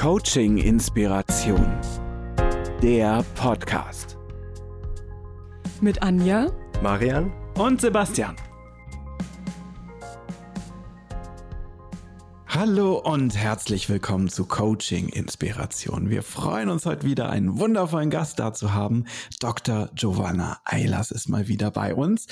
Coaching Inspiration. Der Podcast. Mit Anja, Marian Und Sebastian. Hallo und herzlich willkommen zu Coaching Inspiration. Wir freuen uns heute wieder, einen wundervollen Gast da zu haben. Dr. Giovanna Eilers ist mal wieder bei uns.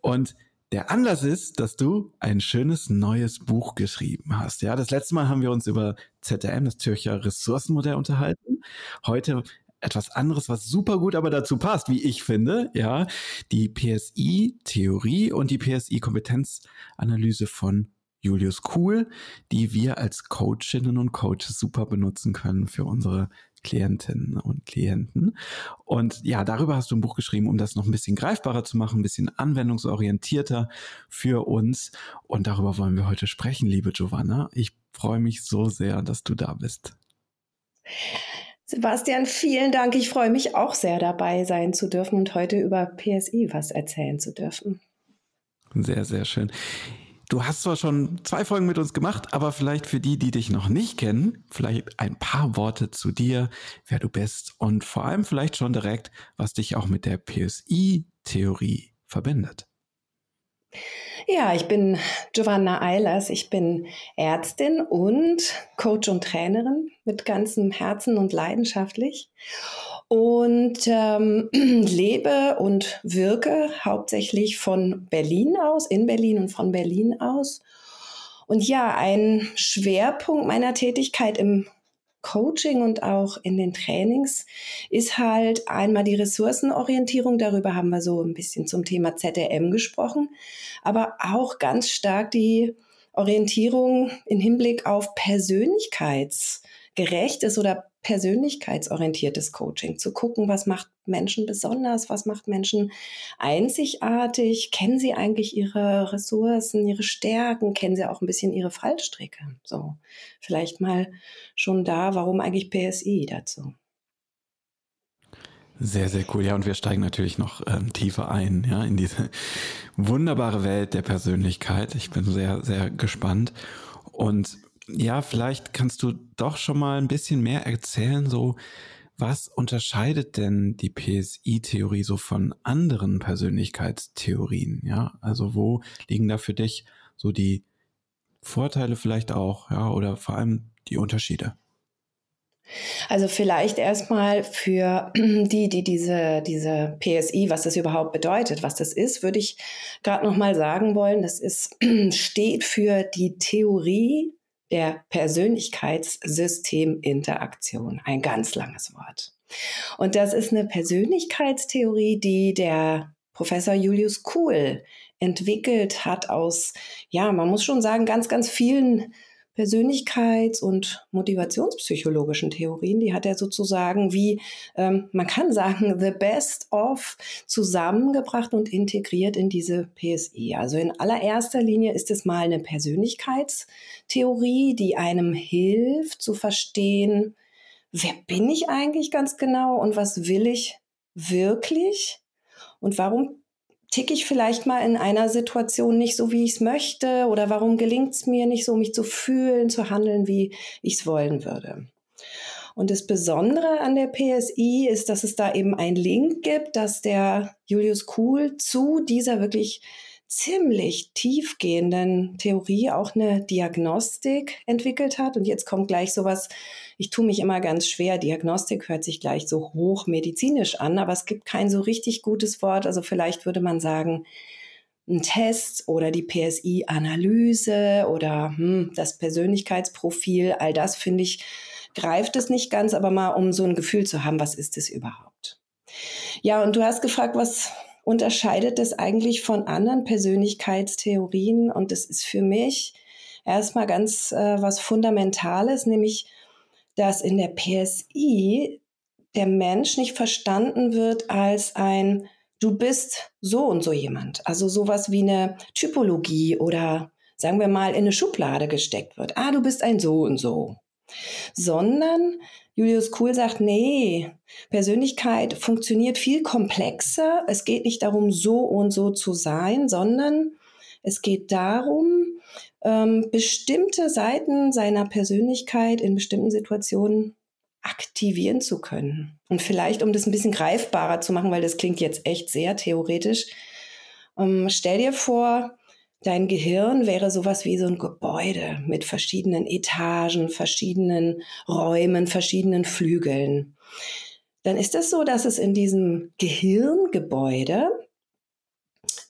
Und der Anlass ist, dass du ein schönes neues Buch geschrieben hast. Ja, das letzte Mal haben wir uns über ZRM, das Zürcher Ressourcenmodell, unterhalten. Heute etwas anderes, was super gut aber dazu passt, wie ich finde. Ja, die PSI-Theorie und die PSI-Kompetenzanalyse von Julius Kuhl, die wir als Coachinnen und Coaches super benutzen können für unsere Klientinnen und Klienten. Und ja, darüber hast du ein Buch geschrieben, um das noch ein bisschen greifbarer zu machen, ein bisschen anwendungsorientierter für uns. Und darüber wollen wir heute sprechen, liebe Giovanna. Ich freue mich so sehr, dass du da bist. Sebastian, vielen Dank. Ich freue mich auch sehr dabei sein zu dürfen und heute über PSI was erzählen zu dürfen. Sehr, sehr schön. Du hast zwar schon zwei Folgen mit uns gemacht, aber vielleicht für die, die dich noch nicht kennen, vielleicht ein paar Worte zu dir, wer du bist und vor allem vielleicht schon direkt, was dich auch mit der PSI-Theorie verbindet. Ja, ich bin Giovanna Eilers. Ich bin Ärztin und Coach und Trainerin mit ganzem Herzen und leidenschaftlich und ähm, lebe und wirke hauptsächlich von Berlin aus, in Berlin und von Berlin aus. Und ja, ein Schwerpunkt meiner Tätigkeit im Coaching und auch in den Trainings ist halt einmal die Ressourcenorientierung. Darüber haben wir so ein bisschen zum Thema ZRM gesprochen, aber auch ganz stark die Orientierung im Hinblick auf persönlichkeitsgerechtes oder persönlichkeitsorientiertes Coaching, zu gucken, was macht Menschen besonders, was macht Menschen einzigartig, kennen sie eigentlich ihre Ressourcen, ihre Stärken, kennen sie auch ein bisschen ihre Fallstricke. So, vielleicht mal schon da, warum eigentlich PSI dazu? Sehr, sehr cool. Ja, und wir steigen natürlich noch ähm, tiefer ein, ja, in diese wunderbare Welt der Persönlichkeit. Ich bin sehr, sehr gespannt. Und ja, vielleicht kannst du doch schon mal ein bisschen mehr erzählen, so was unterscheidet denn die PSI-Theorie so von anderen Persönlichkeitstheorien? Ja, also wo liegen da für dich so die Vorteile vielleicht auch, ja, oder vor allem die Unterschiede? Also vielleicht erstmal für die, die diese, diese PSI, was das überhaupt bedeutet, was das ist, würde ich gerade noch mal sagen wollen, das ist, steht für die Theorie der Persönlichkeitssysteminteraktion. Ein ganz langes Wort. Und das ist eine Persönlichkeitstheorie, die der Professor Julius Kuhl entwickelt hat aus, ja, man muss schon sagen, ganz, ganz vielen Persönlichkeits- und motivationspsychologischen Theorien. Die hat er sozusagen wie, ähm, man kann sagen, the best of zusammengebracht und integriert in diese PSI. Also in allererster Linie ist es mal eine Persönlichkeitstheorie, die einem hilft zu verstehen, wer bin ich eigentlich ganz genau und was will ich wirklich und warum ticke ich vielleicht mal in einer Situation nicht so, wie ich es möchte? Oder warum gelingt es mir nicht so, mich zu fühlen, zu handeln, wie ich es wollen würde? Und das Besondere an der PSI ist, dass es da eben einen Link gibt, dass der Julius Kuhl zu dieser wirklich ziemlich tiefgehenden Theorie auch eine Diagnostik entwickelt hat. Und jetzt kommt gleich sowas, ich tue mich immer ganz schwer, Diagnostik hört sich gleich so hochmedizinisch an, aber es gibt kein so richtig gutes Wort. Also vielleicht würde man sagen, ein Test oder die PSI-Analyse oder hm, das Persönlichkeitsprofil, all das finde ich, greift es nicht ganz, aber mal um so ein Gefühl zu haben, was ist es überhaupt? Ja, und du hast gefragt, was unterscheidet das eigentlich von anderen Persönlichkeitstheorien? Und das ist für mich erstmal ganz äh, was Fundamentales, nämlich, dass in der PSI der Mensch nicht verstanden wird als ein du bist so und so jemand. Also sowas wie eine Typologie oder sagen wir mal in eine Schublade gesteckt wird. Ah, du bist ein so und so. Sondern Julius Kuhl sagt, nee, Persönlichkeit funktioniert viel komplexer. Es geht nicht darum, so und so zu sein, sondern es geht darum, ähm, bestimmte Seiten seiner Persönlichkeit in bestimmten Situationen aktivieren zu können. Und vielleicht, um das ein bisschen greifbarer zu machen, weil das klingt jetzt echt sehr theoretisch, ähm, stell dir vor, dein Gehirn wäre sowas wie so ein Gebäude mit verschiedenen Etagen, verschiedenen Räumen, verschiedenen Flügeln. Dann ist es so, dass es in diesem Gehirngebäude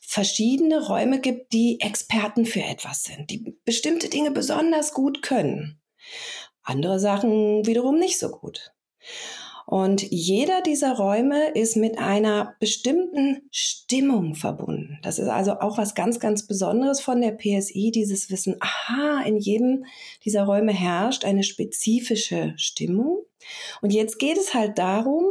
verschiedene Räume gibt, die Experten für etwas sind, die bestimmte Dinge besonders gut können. Andere Sachen wiederum nicht so gut. Und jeder dieser Räume ist mit einer bestimmten Stimmung verbunden. Das ist also auch was ganz, ganz Besonderes von der PSI, dieses Wissen, aha, in jedem dieser Räume herrscht eine spezifische Stimmung. Und jetzt geht es halt darum,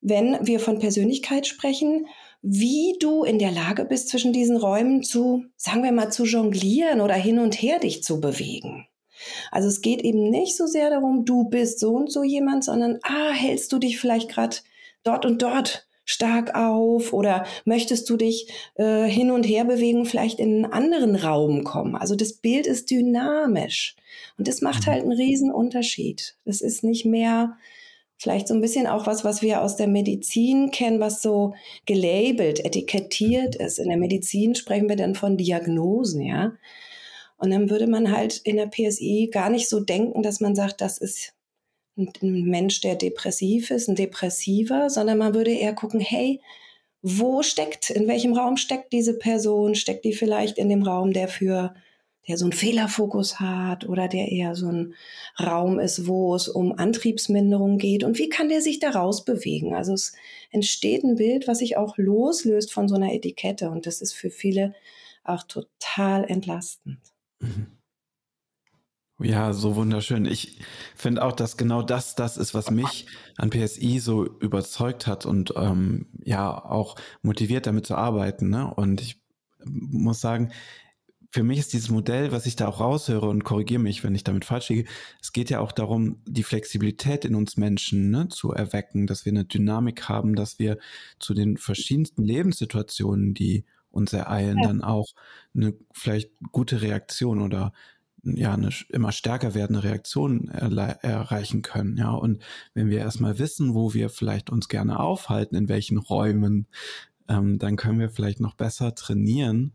wenn wir von Persönlichkeit sprechen, wie du in der Lage bist, zwischen diesen Räumen zu, sagen wir mal, zu jonglieren oder hin und her dich zu bewegen. Also es geht eben nicht so sehr darum, du bist so und so jemand, sondern ah, hältst du dich vielleicht gerade dort und dort stark auf oder möchtest du dich äh, hin und her bewegen, vielleicht in einen anderen Raum kommen. Also das Bild ist dynamisch und das macht mhm. halt einen riesen Unterschied. Das ist nicht mehr vielleicht so ein bisschen auch was, was wir aus der Medizin kennen, was so gelabelt, etikettiert ist. In der Medizin sprechen wir dann von Diagnosen, ja. Und dann würde man halt in der PSI gar nicht so denken, dass man sagt, das ist ein Mensch, der depressiv ist, ein Depressiver, sondern man würde eher gucken, hey, wo steckt, in welchem Raum steckt diese Person? Steckt die vielleicht in dem Raum, der für, der so einen Fehlerfokus hat oder der eher so ein Raum ist, wo es um Antriebsminderung geht? Und wie kann der sich da rausbewegen? Also es entsteht ein Bild, was sich auch loslöst von so einer Etikette und das ist für viele auch total entlastend. Mhm. Ja, so wunderschön. Ich finde auch, dass genau das das ist, was mich an PSI so überzeugt hat und ähm, ja auch motiviert, damit zu arbeiten. Ne? Und ich muss sagen, für mich ist dieses Modell, was ich da auch raushöre und korrigiere mich, wenn ich damit falsch liege, es geht ja auch darum, die Flexibilität in uns Menschen ne, zu erwecken, dass wir eine Dynamik haben, dass wir zu den verschiedensten Lebenssituationen, die uns ereilen, ja. dann auch eine vielleicht gute Reaktion oder ja, eine immer stärker werdende Reaktion erreichen können. Ja, und wenn wir erstmal wissen, wo wir vielleicht uns gerne aufhalten, in welchen Räumen, ähm, dann können wir vielleicht noch besser trainieren,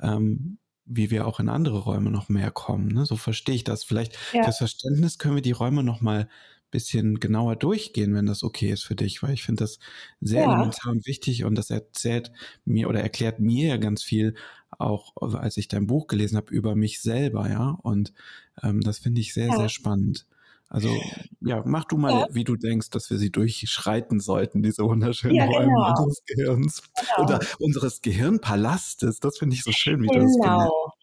ähm, wie wir auch in andere Räume noch mehr kommen. Ne? So verstehe ich das. Vielleicht ja. fürs Verständnis können wir die Räume noch mal bisschen genauer durchgehen, wenn das okay ist für dich, weil ich finde das sehr ja. elementar und wichtig und das erzählt mir oder erklärt mir ja ganz viel, auch als ich dein Buch gelesen habe, über mich selber, ja. Und ähm, das finde ich sehr, ja. sehr spannend. Also ja, mach du mal, ja. wie du denkst, dass wir sie durchschreiten sollten, diese wunderschönen ja, Räume genau. unseres Gehirns genau. oder unseres Gehirnpalastes. Das finde ich so schön, wie genau. du das Genau.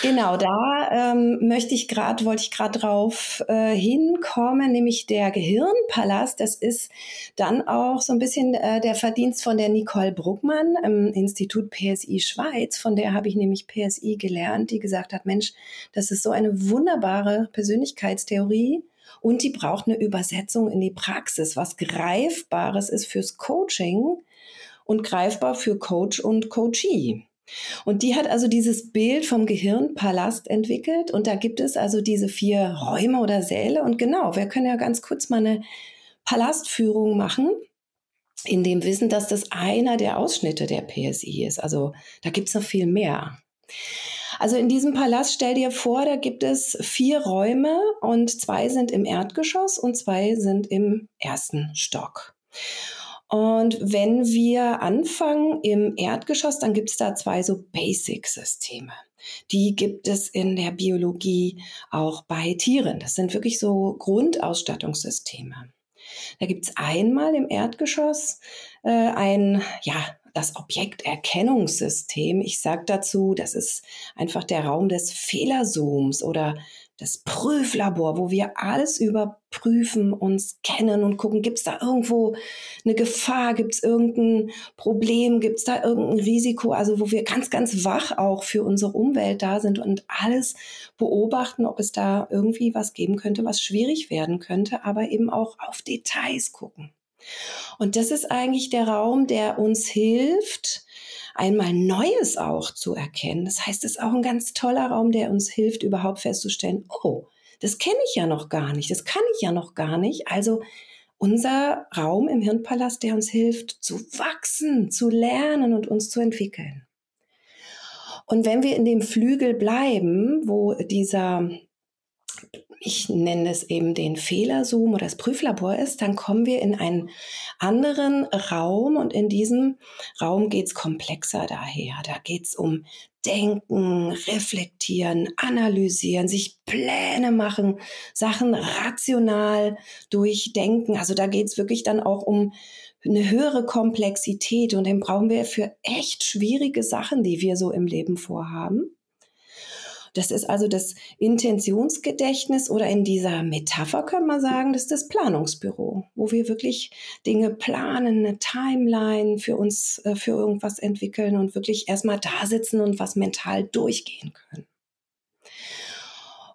Genau, da ähm, möchte ich gerade, wollte ich gerade drauf äh, hinkommen, nämlich der Gehirnpalast. Das ist dann auch so ein bisschen äh, der Verdienst von der Nicole Bruckmann im Institut PSI Schweiz. Von der habe ich nämlich PSI gelernt, die gesagt hat, Mensch, das ist so eine wunderbare Persönlichkeitstheorie. Und die braucht eine Übersetzung in die Praxis, was Greifbares ist fürs Coaching und greifbar für Coach und Coachee. Und die hat also dieses Bild vom Gehirnpalast entwickelt und da gibt es also diese vier Räume oder Säle und genau, wir können ja ganz kurz mal eine Palastführung machen in dem Wissen, dass das einer der Ausschnitte der PSI ist. Also da gibt es noch viel mehr. Also in diesem Palast stell dir vor, da gibt es vier Räume und zwei sind im Erdgeschoss und zwei sind im ersten Stock. Und wenn wir anfangen im Erdgeschoss, dann gibt es da zwei so Basic-Systeme. Die gibt es in der Biologie auch bei Tieren. Das sind wirklich so Grundausstattungssysteme. Da gibt es einmal im Erdgeschoss äh, ein, ja, das Objekterkennungssystem. Ich sage dazu, das ist einfach der Raum des Fehlerzooms oder das Prüflabor, wo wir alles überprüfen, uns kennen und gucken, gibt es da irgendwo eine Gefahr, gibt es irgendein Problem, gibt es da irgendein Risiko, also wo wir ganz, ganz wach auch für unsere Umwelt da sind und alles beobachten, ob es da irgendwie was geben könnte, was schwierig werden könnte, aber eben auch auf Details gucken. Und das ist eigentlich der Raum, der uns hilft, einmal Neues auch zu erkennen. Das heißt, es ist auch ein ganz toller Raum, der uns hilft, überhaupt festzustellen, oh, das kenne ich ja noch gar nicht, das kann ich ja noch gar nicht. Also unser Raum im Hirnpalast, der uns hilft zu wachsen, zu lernen und uns zu entwickeln. Und wenn wir in dem Flügel bleiben, wo dieser ich nenne es eben den Fehlerzoom oder das Prüflabor ist, dann kommen wir in einen anderen Raum und in diesem Raum geht es komplexer daher. Da geht es um Denken, Reflektieren, Analysieren, sich Pläne machen, Sachen rational durchdenken. Also da geht es wirklich dann auch um eine höhere Komplexität und den brauchen wir für echt schwierige Sachen, die wir so im Leben vorhaben. Das ist also das Intentionsgedächtnis oder in dieser Metapher können wir sagen, das ist das Planungsbüro, wo wir wirklich Dinge planen, eine Timeline für uns, äh, für irgendwas entwickeln und wirklich erstmal da sitzen und was mental durchgehen können.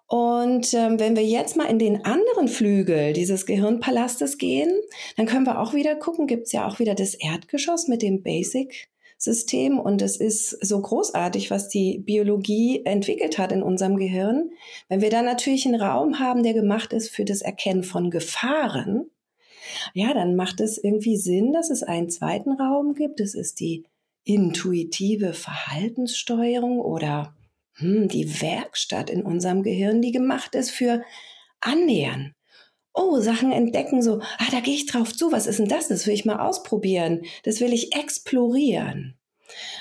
Und ähm, wenn wir jetzt mal in den anderen Flügel dieses Gehirnpalastes gehen, dann können wir auch wieder gucken, gibt es ja auch wieder das Erdgeschoss mit dem Basic System und es ist so großartig, was die Biologie entwickelt hat in unserem Gehirn. Wenn wir da natürlich einen Raum haben, der gemacht ist für das Erkennen von Gefahren, ja, dann macht es irgendwie Sinn, dass es einen zweiten Raum gibt. Das ist die intuitive Verhaltenssteuerung oder hm, die Werkstatt in unserem Gehirn, die gemacht ist für Annähern. Oh, Sachen entdecken, so, ah, da gehe ich drauf zu, was ist denn das? Das will ich mal ausprobieren, das will ich explorieren.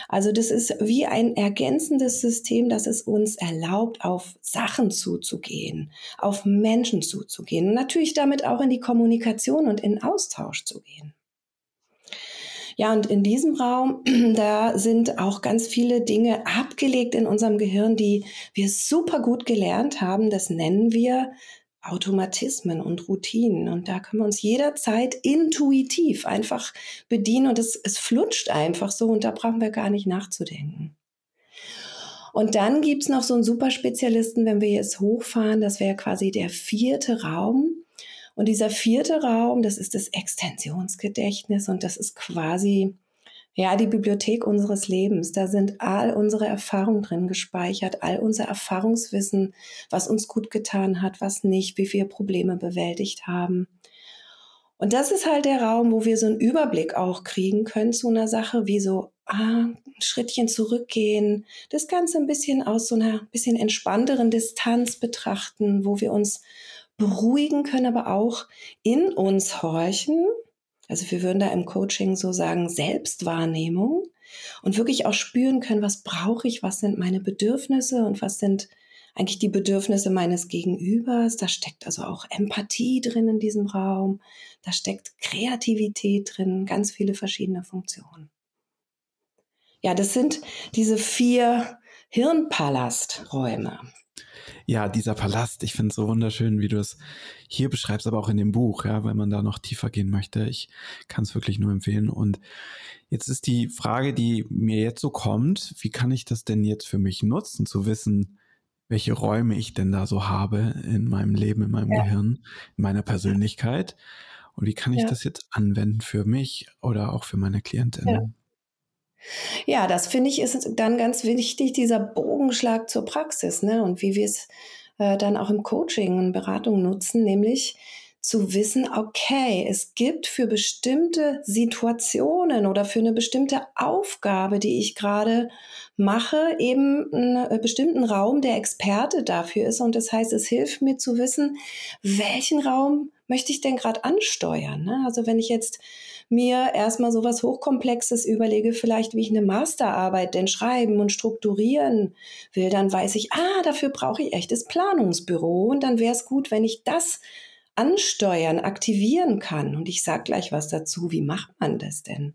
Also das ist wie ein ergänzendes System, das es uns erlaubt, auf Sachen zuzugehen, auf Menschen zuzugehen und natürlich damit auch in die Kommunikation und in Austausch zu gehen. Ja, und in diesem Raum, da sind auch ganz viele Dinge abgelegt in unserem Gehirn, die wir super gut gelernt haben. Das nennen wir Automatismen und Routinen. Und da können wir uns jederzeit intuitiv einfach bedienen und es, es flutscht einfach so und da brauchen wir gar nicht nachzudenken. Und dann gibt es noch so einen Superspezialisten, wenn wir jetzt hochfahren, das wäre quasi der vierte Raum. Und dieser vierte Raum, das ist das Extensionsgedächtnis und das ist quasi ja, die Bibliothek unseres Lebens. Da sind all unsere Erfahrungen drin gespeichert, all unser Erfahrungswissen, was uns gut getan hat, was nicht, wie wir Probleme bewältigt haben. Und das ist halt der Raum, wo wir so einen Überblick auch kriegen können zu einer Sache, wie so ah, ein Schrittchen zurückgehen, das Ganze ein bisschen aus so einer bisschen entspannteren Distanz betrachten, wo wir uns beruhigen können, aber auch in uns horchen also wir würden da im Coaching so sagen, Selbstwahrnehmung und wirklich auch spüren können, was brauche ich, was sind meine Bedürfnisse und was sind eigentlich die Bedürfnisse meines Gegenübers. Da steckt also auch Empathie drin in diesem Raum. Da steckt Kreativität drin, ganz viele verschiedene Funktionen. Ja, das sind diese vier Hirnpalasträume. Ja, dieser Palast, ich finde es so wunderschön, wie du es hier beschreibst, aber auch in dem Buch, ja, wenn man da noch tiefer gehen möchte. Ich kann es wirklich nur empfehlen. Und jetzt ist die Frage, die mir jetzt so kommt, wie kann ich das denn jetzt für mich nutzen, zu wissen, welche Räume ich denn da so habe in meinem Leben, in meinem ja. Gehirn, in meiner Persönlichkeit. Und wie kann ich ja. das jetzt anwenden für mich oder auch für meine Klientin? Ja. Ja, das finde ich ist dann ganz wichtig, dieser Bogenschlag zur Praxis, ne? Und wie wir es äh, dann auch im Coaching und Beratung nutzen, nämlich zu wissen, okay, es gibt für bestimmte Situationen oder für eine bestimmte Aufgabe, die ich gerade mache, eben einen äh, bestimmten Raum, der Experte dafür ist. Und das heißt, es hilft mir zu wissen, welchen Raum möchte ich denn gerade ansteuern. Ne? Also wenn ich jetzt mir erstmal so was Hochkomplexes überlege, vielleicht wie ich eine Masterarbeit denn schreiben und strukturieren will, dann weiß ich, ah, dafür brauche ich echtes Planungsbüro und dann wäre es gut, wenn ich das ansteuern, aktivieren kann. Und ich sage gleich was dazu, wie macht man das denn?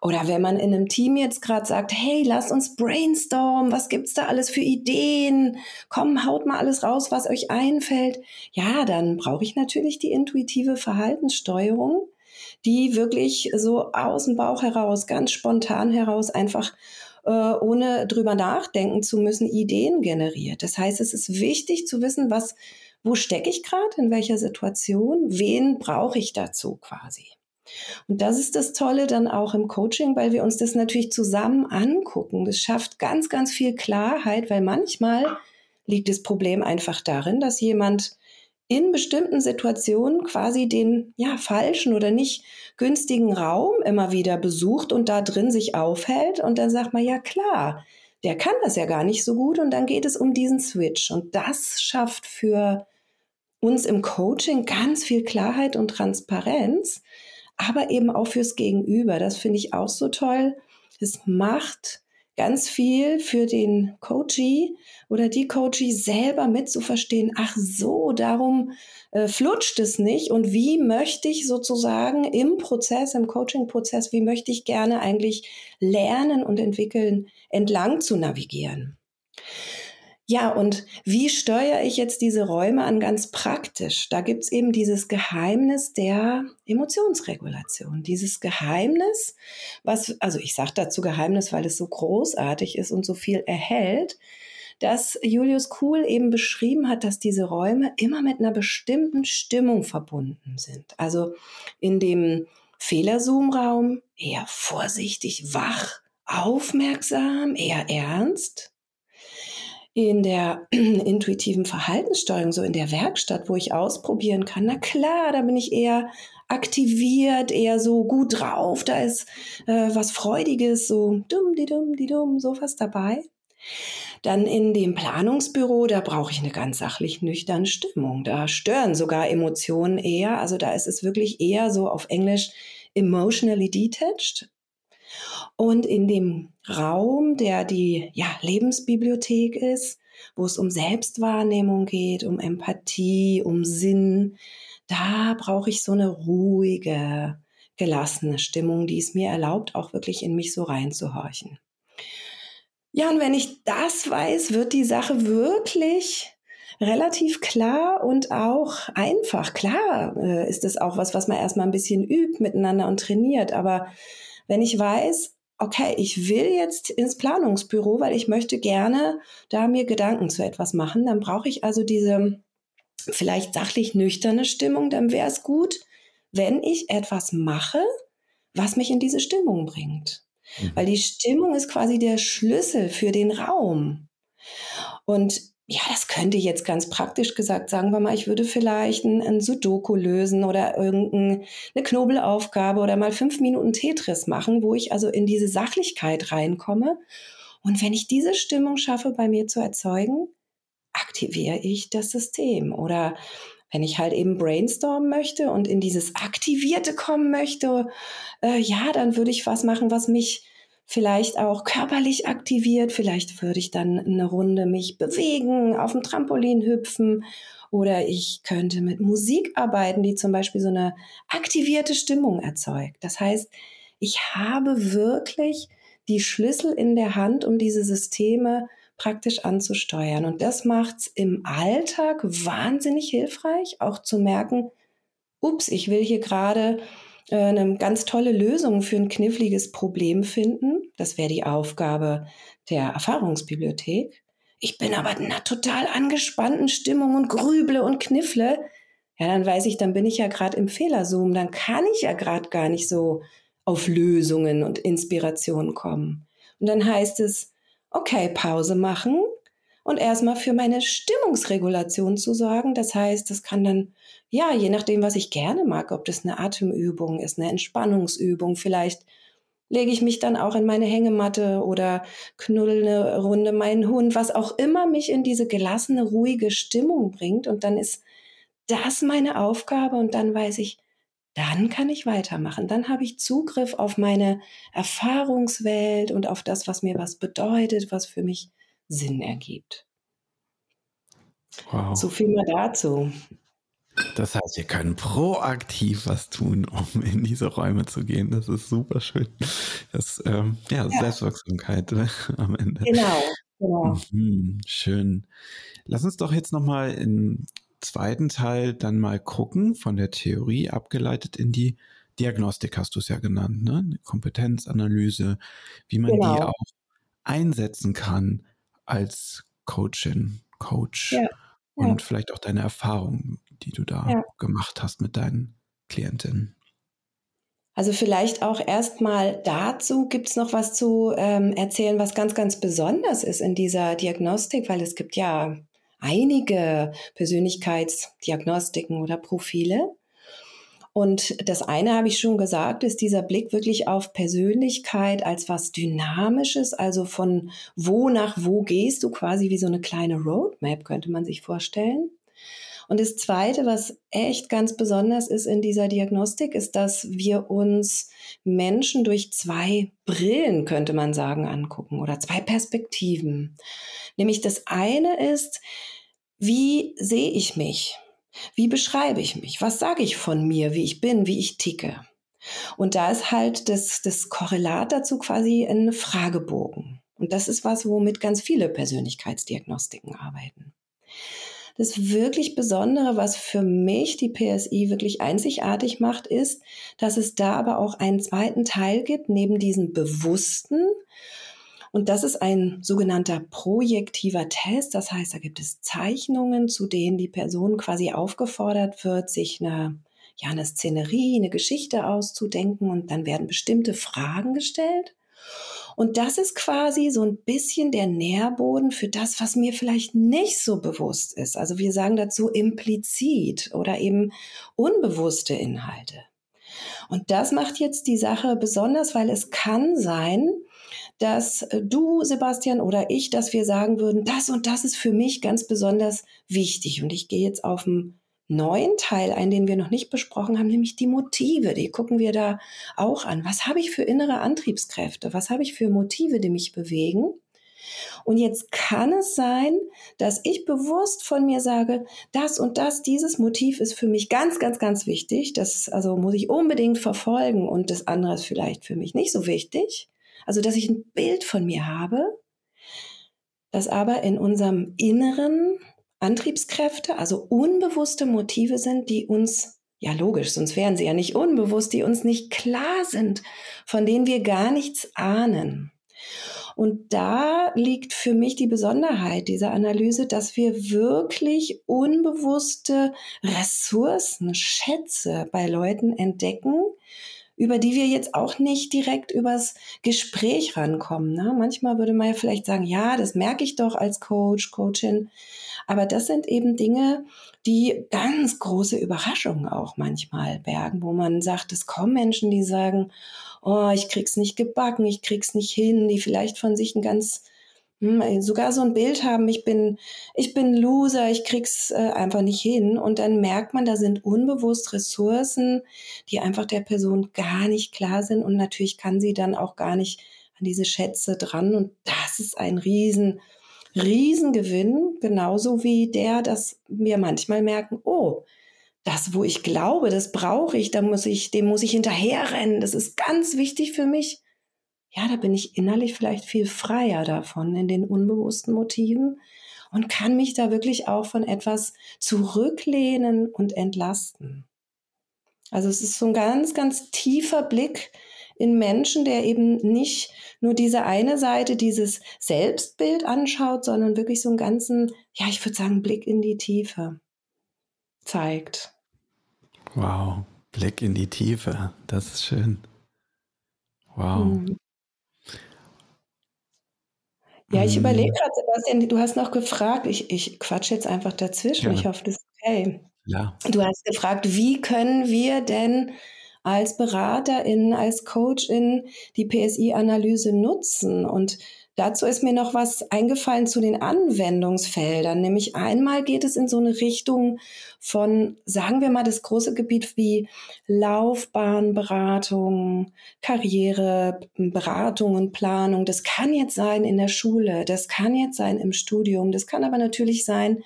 Oder wenn man in einem Team jetzt gerade sagt, hey, lasst uns brainstormen, was gibt's da alles für Ideen? Komm, haut mal alles raus, was euch einfällt. Ja, dann brauche ich natürlich die intuitive Verhaltenssteuerung, die wirklich so aus dem Bauch heraus, ganz spontan heraus einfach äh, ohne drüber nachdenken zu müssen, Ideen generiert. Das heißt, es ist wichtig zu wissen, was, wo stecke ich gerade, in welcher Situation, wen brauche ich dazu quasi. Und das ist das Tolle dann auch im Coaching, weil wir uns das natürlich zusammen angucken. Das schafft ganz, ganz viel Klarheit, weil manchmal liegt das Problem einfach darin, dass jemand in bestimmten Situationen quasi den ja falschen oder nicht günstigen Raum immer wieder besucht und da drin sich aufhält und dann sagt man ja klar, der kann das ja gar nicht so gut und dann geht es um diesen Switch und das schafft für uns im Coaching ganz viel Klarheit und Transparenz, aber eben auch fürs Gegenüber. Das finde ich auch so toll. Es macht ganz viel für den Coachee oder die Coachee selber mitzuverstehen, ach so, darum äh, flutscht es nicht und wie möchte ich sozusagen im Prozess, im Coaching-Prozess, wie möchte ich gerne eigentlich lernen und entwickeln, entlang zu navigieren. Ja, und wie steuere ich jetzt diese Räume an ganz praktisch? Da gibt's eben dieses Geheimnis der Emotionsregulation. Dieses Geheimnis, was, also ich sage dazu Geheimnis, weil es so großartig ist und so viel erhält, dass Julius Kuhl eben beschrieben hat, dass diese Räume immer mit einer bestimmten Stimmung verbunden sind. Also in dem Fehlerzoom-Raum eher vorsichtig, wach, aufmerksam, eher ernst in der intuitiven Verhaltenssteuerung, so in der Werkstatt, wo ich ausprobieren kann, na klar, da bin ich eher aktiviert, eher so gut drauf, da ist äh, was Freudiges, so dumm, die dumm, die dumm, so was dabei. Dann in dem Planungsbüro, da brauche ich eine ganz sachlich nüchterne Stimmung. Da stören sogar Emotionen eher. Also da ist es wirklich eher so auf Englisch emotionally detached. Und in dem Raum, der die ja, Lebensbibliothek ist, wo es um Selbstwahrnehmung geht, um Empathie, um Sinn, da brauche ich so eine ruhige, gelassene Stimmung, die es mir erlaubt, auch wirklich in mich so reinzuhorchen. Ja, und wenn ich das weiß, wird die Sache wirklich relativ klar und auch einfach. Klar äh, ist es auch was, was man erstmal ein bisschen übt miteinander und trainiert, aber wenn ich weiß, okay, ich will jetzt ins Planungsbüro, weil ich möchte gerne da mir Gedanken zu etwas machen, dann brauche ich also diese vielleicht sachlich nüchterne Stimmung, dann wäre es gut, wenn ich etwas mache, was mich in diese Stimmung bringt. Mhm. Weil die Stimmung ist quasi der Schlüssel für den Raum. Und ja, das könnte jetzt ganz praktisch gesagt, sagen wir mal, ich würde vielleicht ein, ein Sudoku lösen oder irgendeine Knobelaufgabe oder mal fünf Minuten Tetris machen, wo ich also in diese Sachlichkeit reinkomme. Und wenn ich diese Stimmung schaffe, bei mir zu erzeugen, aktiviere ich das System. Oder wenn ich halt eben brainstormen möchte und in dieses Aktivierte kommen möchte, äh, ja, dann würde ich was machen, was mich vielleicht auch körperlich aktiviert. Vielleicht würde ich dann eine Runde mich bewegen, auf dem Trampolin hüpfen oder ich könnte mit Musik arbeiten, die zum Beispiel so eine aktivierte Stimmung erzeugt. Das heißt, ich habe wirklich die Schlüssel in der Hand, um diese Systeme praktisch anzusteuern. Und das macht es im Alltag wahnsinnig hilfreich, auch zu merken, ups, ich will hier gerade eine ganz tolle Lösung für ein kniffliges Problem finden. Das wäre die Aufgabe der Erfahrungsbibliothek. Ich bin aber in einer total angespannten Stimmung und grüble und kniffle. Ja, dann weiß ich, dann bin ich ja gerade im Fehlerzoom. Dann kann ich ja gerade gar nicht so auf Lösungen und Inspirationen kommen. Und dann heißt es, okay, Pause machen und erstmal für meine Stimmungsregulation zu sorgen. Das heißt, das kann dann ja, je nachdem, was ich gerne mag, ob das eine Atemübung ist, eine Entspannungsübung, vielleicht lege ich mich dann auch in meine Hängematte oder knuddel eine Runde meinen Hund, was auch immer mich in diese gelassene, ruhige Stimmung bringt. Und dann ist das meine Aufgabe und dann weiß ich, dann kann ich weitermachen. Dann habe ich Zugriff auf meine Erfahrungswelt und auf das, was mir was bedeutet, was für mich Sinn ergibt. Wow. So viel mal dazu. Das heißt, wir können proaktiv was tun, um in diese Räume zu gehen. Das ist super schön. Das ähm, ja, ja, Selbstwirksamkeit äh, am Ende. Genau, genau. Mhm, schön. Lass uns doch jetzt nochmal im zweiten Teil dann mal gucken, von der Theorie abgeleitet in die Diagnostik, hast du es ja genannt, ne? Kompetenzanalyse, wie man genau. die auch einsetzen kann als Coachin, Coach. Ja. Und ja. vielleicht auch deine Erfahrungen die du da ja. gemacht hast mit deinen Klientinnen. Also vielleicht auch erstmal dazu gibt es noch was zu ähm, erzählen, was ganz, ganz besonders ist in dieser Diagnostik, weil es gibt ja einige Persönlichkeitsdiagnostiken oder Profile. Und das eine habe ich schon gesagt, ist dieser Blick wirklich auf Persönlichkeit als was Dynamisches, also von wo nach wo gehst du quasi wie so eine kleine Roadmap, könnte man sich vorstellen. Und das Zweite, was echt ganz besonders ist in dieser Diagnostik, ist, dass wir uns Menschen durch zwei Brillen, könnte man sagen, angucken oder zwei Perspektiven. Nämlich das eine ist, wie sehe ich mich? Wie beschreibe ich mich? Was sage ich von mir, wie ich bin, wie ich ticke? Und da ist halt das, das Korrelat dazu quasi ein Fragebogen. Und das ist was, womit ganz viele Persönlichkeitsdiagnostiken arbeiten. Das wirklich Besondere, was für mich die PSI wirklich einzigartig macht, ist, dass es da aber auch einen zweiten Teil gibt, neben diesem bewussten. Und das ist ein sogenannter projektiver Test. Das heißt, da gibt es Zeichnungen, zu denen die Person quasi aufgefordert wird, sich eine, ja, eine Szenerie, eine Geschichte auszudenken und dann werden bestimmte Fragen gestellt. Und das ist quasi so ein bisschen der Nährboden für das, was mir vielleicht nicht so bewusst ist. Also wir sagen dazu implizit oder eben unbewusste Inhalte. Und das macht jetzt die Sache besonders, weil es kann sein, dass du, Sebastian, oder ich, dass wir sagen würden, das und das ist für mich ganz besonders wichtig. Und ich gehe jetzt auf ein neuen Teil ein, den wir noch nicht besprochen haben, nämlich die Motive. Die gucken wir da auch an. Was habe ich für innere Antriebskräfte? Was habe ich für Motive, die mich bewegen? Und jetzt kann es sein, dass ich bewusst von mir sage, das und das, dieses Motiv ist für mich ganz, ganz, ganz wichtig. Das also muss ich unbedingt verfolgen und das andere ist vielleicht für mich nicht so wichtig. Also, dass ich ein Bild von mir habe, das aber in unserem Inneren Antriebskräfte, also unbewusste Motive sind, die uns, ja logisch, sonst wären sie ja nicht unbewusst, die uns nicht klar sind, von denen wir gar nichts ahnen. Und da liegt für mich die Besonderheit dieser Analyse, dass wir wirklich unbewusste Ressourcen, Schätze bei Leuten entdecken, über die wir jetzt auch nicht direkt übers Gespräch rankommen. Ne? Manchmal würde man ja vielleicht sagen, ja, das merke ich doch als Coach, Coachin. Aber das sind eben Dinge, die ganz große Überraschungen auch manchmal bergen, wo man sagt, es kommen Menschen, die sagen, oh, ich krieg's nicht gebacken, ich krieg's nicht hin, die vielleicht von sich ein ganz sogar so ein Bild haben, ich bin, ich bin Loser, ich krieg's äh, einfach nicht hin. Und dann merkt man, da sind unbewusst Ressourcen, die einfach der Person gar nicht klar sind. Und natürlich kann sie dann auch gar nicht an diese Schätze dran. Und das ist ein riesen, Riesengewinn, genauso wie der, dass wir manchmal merken, oh, das, wo ich glaube, das brauche ich, da muss ich, dem muss ich hinterherrennen, das ist ganz wichtig für mich. Ja, da bin ich innerlich vielleicht viel freier davon in den unbewussten Motiven und kann mich da wirklich auch von etwas zurücklehnen und entlasten. Also es ist so ein ganz, ganz tiefer Blick in Menschen, der eben nicht nur diese eine Seite, dieses Selbstbild anschaut, sondern wirklich so einen ganzen, ja, ich würde sagen, Blick in die Tiefe zeigt. Wow, Blick in die Tiefe, das ist schön. Wow. Mhm. Ja, ich überlege gerade, Sebastian, du hast noch gefragt, ich, ich quatsche jetzt einfach dazwischen, ja. ich hoffe, das ist okay. Ja. Du hast gefragt, wie können wir denn als Beraterin, als Coachin die PSI-Analyse nutzen. Und dazu ist mir noch was eingefallen zu den Anwendungsfeldern. Nämlich einmal geht es in so eine Richtung von, sagen wir mal, das große Gebiet wie Laufbahnberatung, Karriereberatung und Planung. Das kann jetzt sein in der Schule, das kann jetzt sein im Studium, das kann aber natürlich sein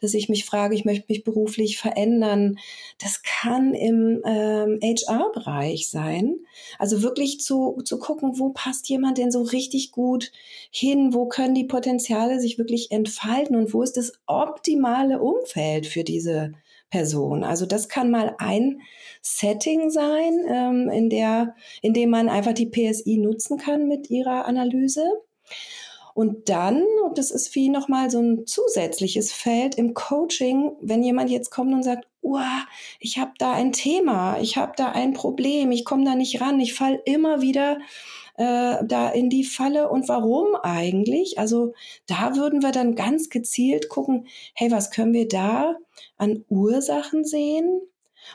dass ich mich frage, ich möchte mich beruflich verändern. Das kann im ähm, HR-Bereich sein. Also wirklich zu, zu gucken, wo passt jemand denn so richtig gut hin, wo können die Potenziale sich wirklich entfalten und wo ist das optimale Umfeld für diese Person. Also das kann mal ein Setting sein, ähm, in der, in dem man einfach die PSI nutzen kann mit ihrer Analyse. Und dann, und das ist wie nochmal so ein zusätzliches Feld im Coaching, wenn jemand jetzt kommt und sagt, uah, ich habe da ein Thema, ich habe da ein Problem, ich komme da nicht ran, ich fall immer wieder äh, da in die Falle und warum eigentlich? Also da würden wir dann ganz gezielt gucken, hey, was können wir da an Ursachen sehen?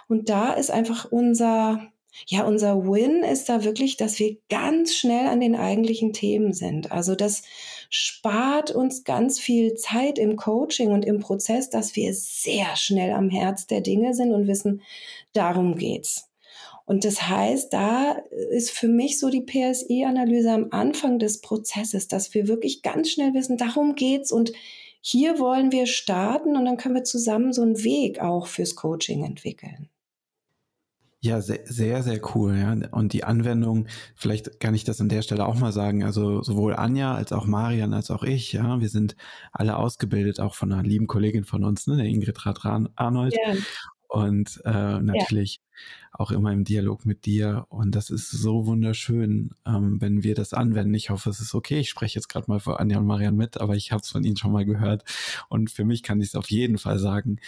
Und da ist einfach unser ja, unser Win ist da wirklich, dass wir ganz schnell an den eigentlichen Themen sind. Also das spart uns ganz viel Zeit im Coaching und im Prozess, dass wir sehr schnell am Herz der Dinge sind und wissen, darum geht's. Und das heißt, da ist für mich so die PSI-Analyse am Anfang des Prozesses, dass wir wirklich ganz schnell wissen, darum geht's und hier wollen wir starten und dann können wir zusammen so einen Weg auch fürs Coaching entwickeln. Ja, sehr, sehr, sehr cool. Ja. Und die Anwendung, vielleicht kann ich das an der Stelle auch mal sagen, also sowohl Anja als auch Marian als auch ich, ja, wir sind alle ausgebildet, auch von einer lieben Kollegin von uns, ne, der Ingrid Rath-Arnold. Ja und äh, natürlich ja. auch immer im Dialog mit dir. Und das ist so wunderschön, ähm, wenn wir das anwenden. Ich hoffe, es ist okay. Ich spreche jetzt gerade mal für Anja und Marian mit, aber ich habe es von Ihnen schon mal gehört. Und für mich kann ich es auf jeden Fall sagen,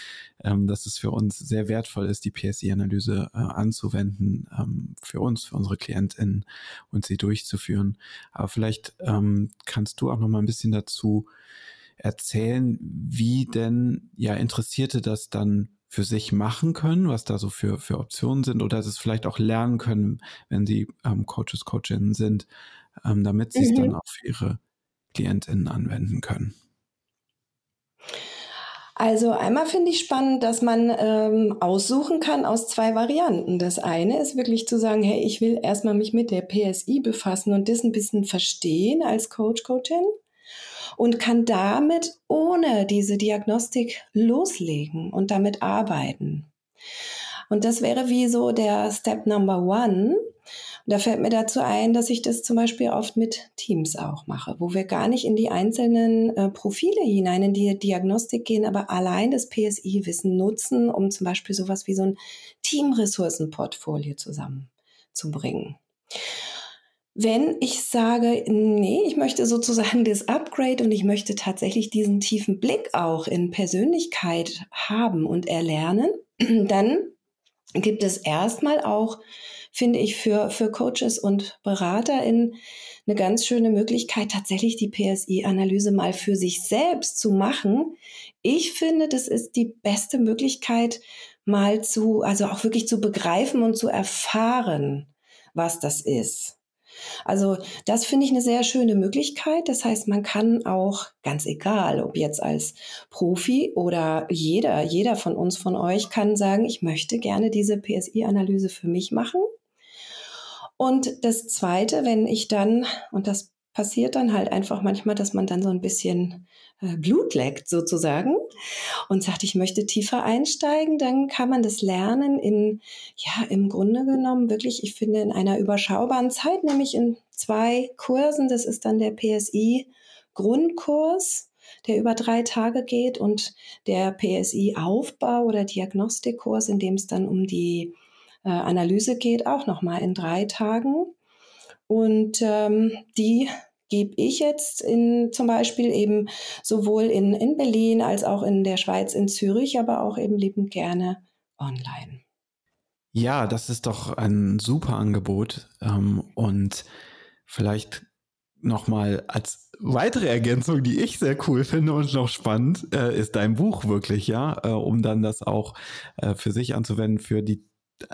ähm, dass es für uns sehr wertvoll ist, die PSI-Analyse äh, anzuwenden, ähm, für uns, für unsere KlientInnen und sie durchzuführen. Aber vielleicht ähm, kannst du auch noch mal ein bisschen dazu erzählen, wie denn ja Interessierte das dann für sich machen können, was da so für, für Optionen sind oder es vielleicht auch lernen können, wenn sie ähm, Coaches, Coachinnen sind, ähm, damit sie mhm. es dann auch für ihre KlientInnen anwenden können. Also einmal finde ich spannend, dass man ähm, aussuchen kann aus zwei Varianten. Das eine ist wirklich zu sagen, hey, ich will erstmal mich mit der PSI befassen und das ein bisschen verstehen als Coach, Coachin und kann damit ohne diese Diagnostik loslegen und damit arbeiten. Und das wäre wie so der Step Number One. Und da fällt mir dazu ein, dass ich das zum Beispiel oft mit Teams auch mache, wo wir gar nicht in die einzelnen äh, Profile hinein, in die Diagnostik gehen, aber allein das PSI-Wissen nutzen, um zum Beispiel sowas wie so ein Teamressourcenportfolio zusammenzubringen. Wenn ich sage, nee, ich möchte sozusagen das Upgrade und ich möchte tatsächlich diesen tiefen Blick auch in Persönlichkeit haben und erlernen, dann gibt es erstmal auch, finde ich, für, für Coaches und BeraterInnen eine ganz schöne Möglichkeit, tatsächlich die PSI-Analyse mal für sich selbst zu machen. Ich finde, das ist die beste Möglichkeit, mal zu, also auch wirklich zu begreifen und zu erfahren, was das ist. Also das finde ich eine sehr schöne Möglichkeit. Das heißt, man kann auch ganz egal, ob jetzt als Profi oder jeder, jeder von uns, von euch kann sagen, ich möchte gerne diese PSI-Analyse für mich machen. Und das Zweite, wenn ich dann, und das passiert dann halt einfach manchmal, dass man dann so ein bisschen äh, Blut leckt sozusagen und sagt, ich möchte tiefer einsteigen, dann kann man das lernen in, ja, im Grunde genommen wirklich, ich finde, in einer überschaubaren Zeit, nämlich in zwei Kursen. Das ist dann der PSI Grundkurs, der über drei Tage geht und der PSI Aufbau oder Diagnostikkurs, in dem es dann um die äh, Analyse geht, auch nochmal in drei Tagen. Und ähm, die gebe ich jetzt in, zum Beispiel eben sowohl in, in Berlin als auch in der Schweiz, in Zürich, aber auch eben liebend gerne online. Ja, das ist doch ein super Angebot ähm, und vielleicht nochmal als weitere Ergänzung, die ich sehr cool finde und noch spannend, äh, ist dein Buch wirklich, ja, äh, um dann das auch äh, für sich anzuwenden, für die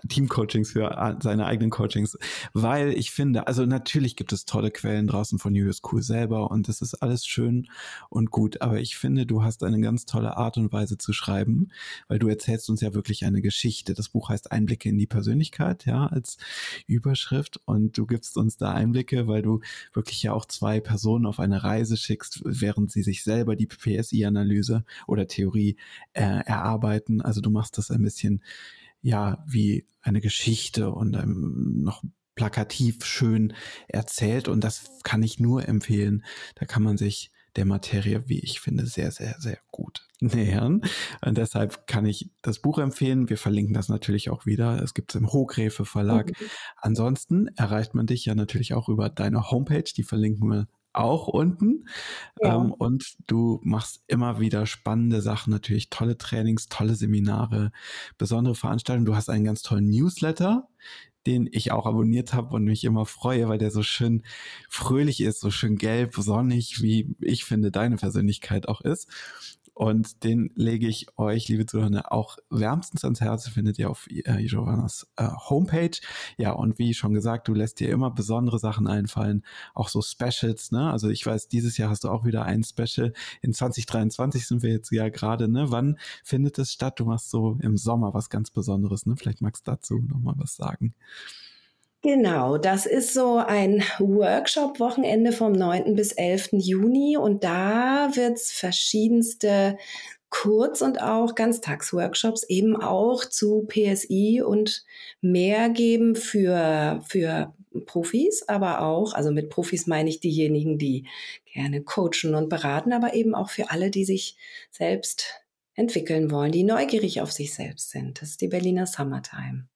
Team-Coachings, für seine eigenen Coachings, weil ich finde, also natürlich gibt es tolle Quellen draußen von Julius Cool selber und das ist alles schön und gut, aber ich finde, du hast eine ganz tolle Art und Weise zu schreiben, weil du erzählst uns ja wirklich eine Geschichte. Das Buch heißt Einblicke in die Persönlichkeit, ja, als Überschrift und du gibst uns da Einblicke, weil du wirklich ja auch zwei Personen auf eine Reise schickst, während sie sich selber die PSI-Analyse oder Theorie äh, erarbeiten. Also du machst das ein bisschen ja wie eine Geschichte und ähm, noch plakativ schön erzählt und das kann ich nur empfehlen. Da kann man sich der Materie, wie ich finde, sehr, sehr, sehr gut nähern. Und deshalb kann ich das Buch empfehlen. Wir verlinken das natürlich auch wieder. Es gibt es im Hochgräfe Verlag. Okay. Ansonsten erreicht man dich ja natürlich auch über deine Homepage. Die verlinken wir auch unten. Ja. Ähm, und du machst immer wieder spannende Sachen, natürlich tolle Trainings, tolle Seminare, besondere Veranstaltungen. Du hast einen ganz tollen Newsletter, den ich auch abonniert habe und mich immer freue, weil der so schön fröhlich ist, so schön gelb, sonnig, wie ich finde deine Persönlichkeit auch ist. Und den lege ich euch, liebe Zuhörer, auch wärmstens ans Herz. Findet ihr auf äh, Giovannas äh, Homepage. Ja, und wie schon gesagt, du lässt dir immer besondere Sachen einfallen, auch so Specials. Ne? Also ich weiß, dieses Jahr hast du auch wieder ein Special. In 2023 sind wir jetzt ja gerade. Ne? Wann findet es statt? Du machst so im Sommer was ganz Besonderes. Ne? Vielleicht magst du dazu nochmal was sagen. Genau, das ist so ein Workshop-Wochenende vom 9. bis 11. Juni und da wird es verschiedenste Kurz- und auch Ganztagsworkshops eben auch zu PSI und mehr geben für, für Profis, aber auch, also mit Profis meine ich diejenigen, die gerne coachen und beraten, aber eben auch für alle, die sich selbst entwickeln wollen, die neugierig auf sich selbst sind. Das ist die Berliner Summertime.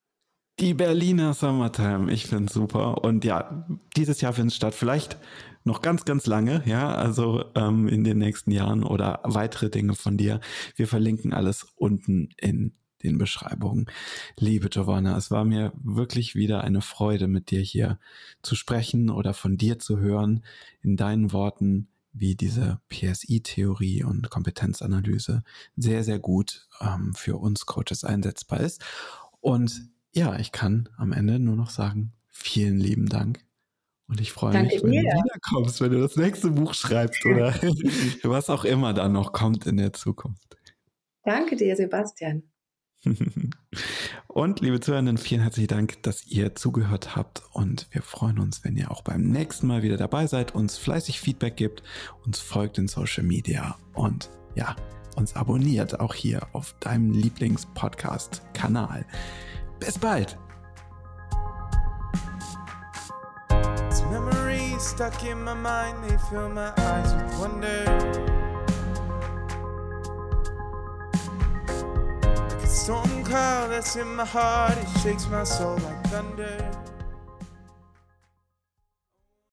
Die Berliner Summertime, ich finde super. Und ja, dieses Jahr findet es statt. Vielleicht noch ganz, ganz lange, ja, also ähm, in den nächsten Jahren oder weitere Dinge von dir. Wir verlinken alles unten in den Beschreibungen. Liebe Giovanna, es war mir wirklich wieder eine Freude, mit dir hier zu sprechen oder von dir zu hören, in deinen Worten, wie diese PSI-Theorie und Kompetenzanalyse sehr, sehr gut ähm, für uns Coaches einsetzbar ist. Und ja, ich kann am Ende nur noch sagen, vielen lieben Dank. Und ich freue Danke mich, wenn dir. du wiederkommst, wenn du das nächste Buch schreibst oder was auch immer da noch kommt in der Zukunft. Danke dir, Sebastian. Und liebe Zuhörenden, vielen herzlichen Dank, dass ihr zugehört habt. Und wir freuen uns, wenn ihr auch beim nächsten Mal wieder dabei seid, uns fleißig Feedback gibt, uns folgt in Social Media und ja, uns abonniert auch hier auf deinem Lieblings-Podcast-Kanal. Bis bald. memories stuck in my mind, they fill my eyes with wonder. Like a storm cloud that's in my heart, it shakes my soul like thunder.